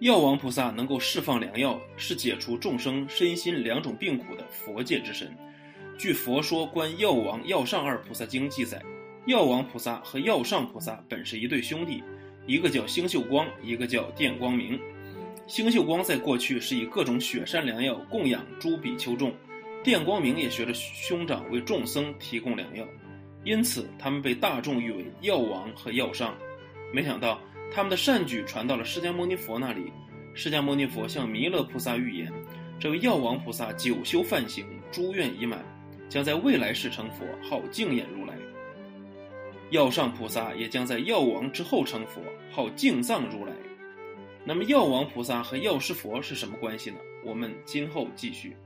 药王菩萨能够释放良药，是解除众生身心两种病苦的佛界之神。据《佛说观药王、药上二菩萨经》记载，药王菩萨和药上菩萨本是一对兄弟，一个叫星宿光，一个叫电光明。星宿光在过去是以各种雪山良药供养诸比丘众，电光明也学着兄长为众僧提供良药，因此他们被大众誉为药王和药上。没想到。他们的善举传到了释迦牟尼佛那里，释迦牟尼佛向弥勒菩萨预言，这位药王菩萨久修梵行，诸愿已满，将在未来世成佛，号净眼如来。药上菩萨也将在药王之后成佛，号净藏如来。那么药王菩萨和药师佛是什么关系呢？我们今后继续。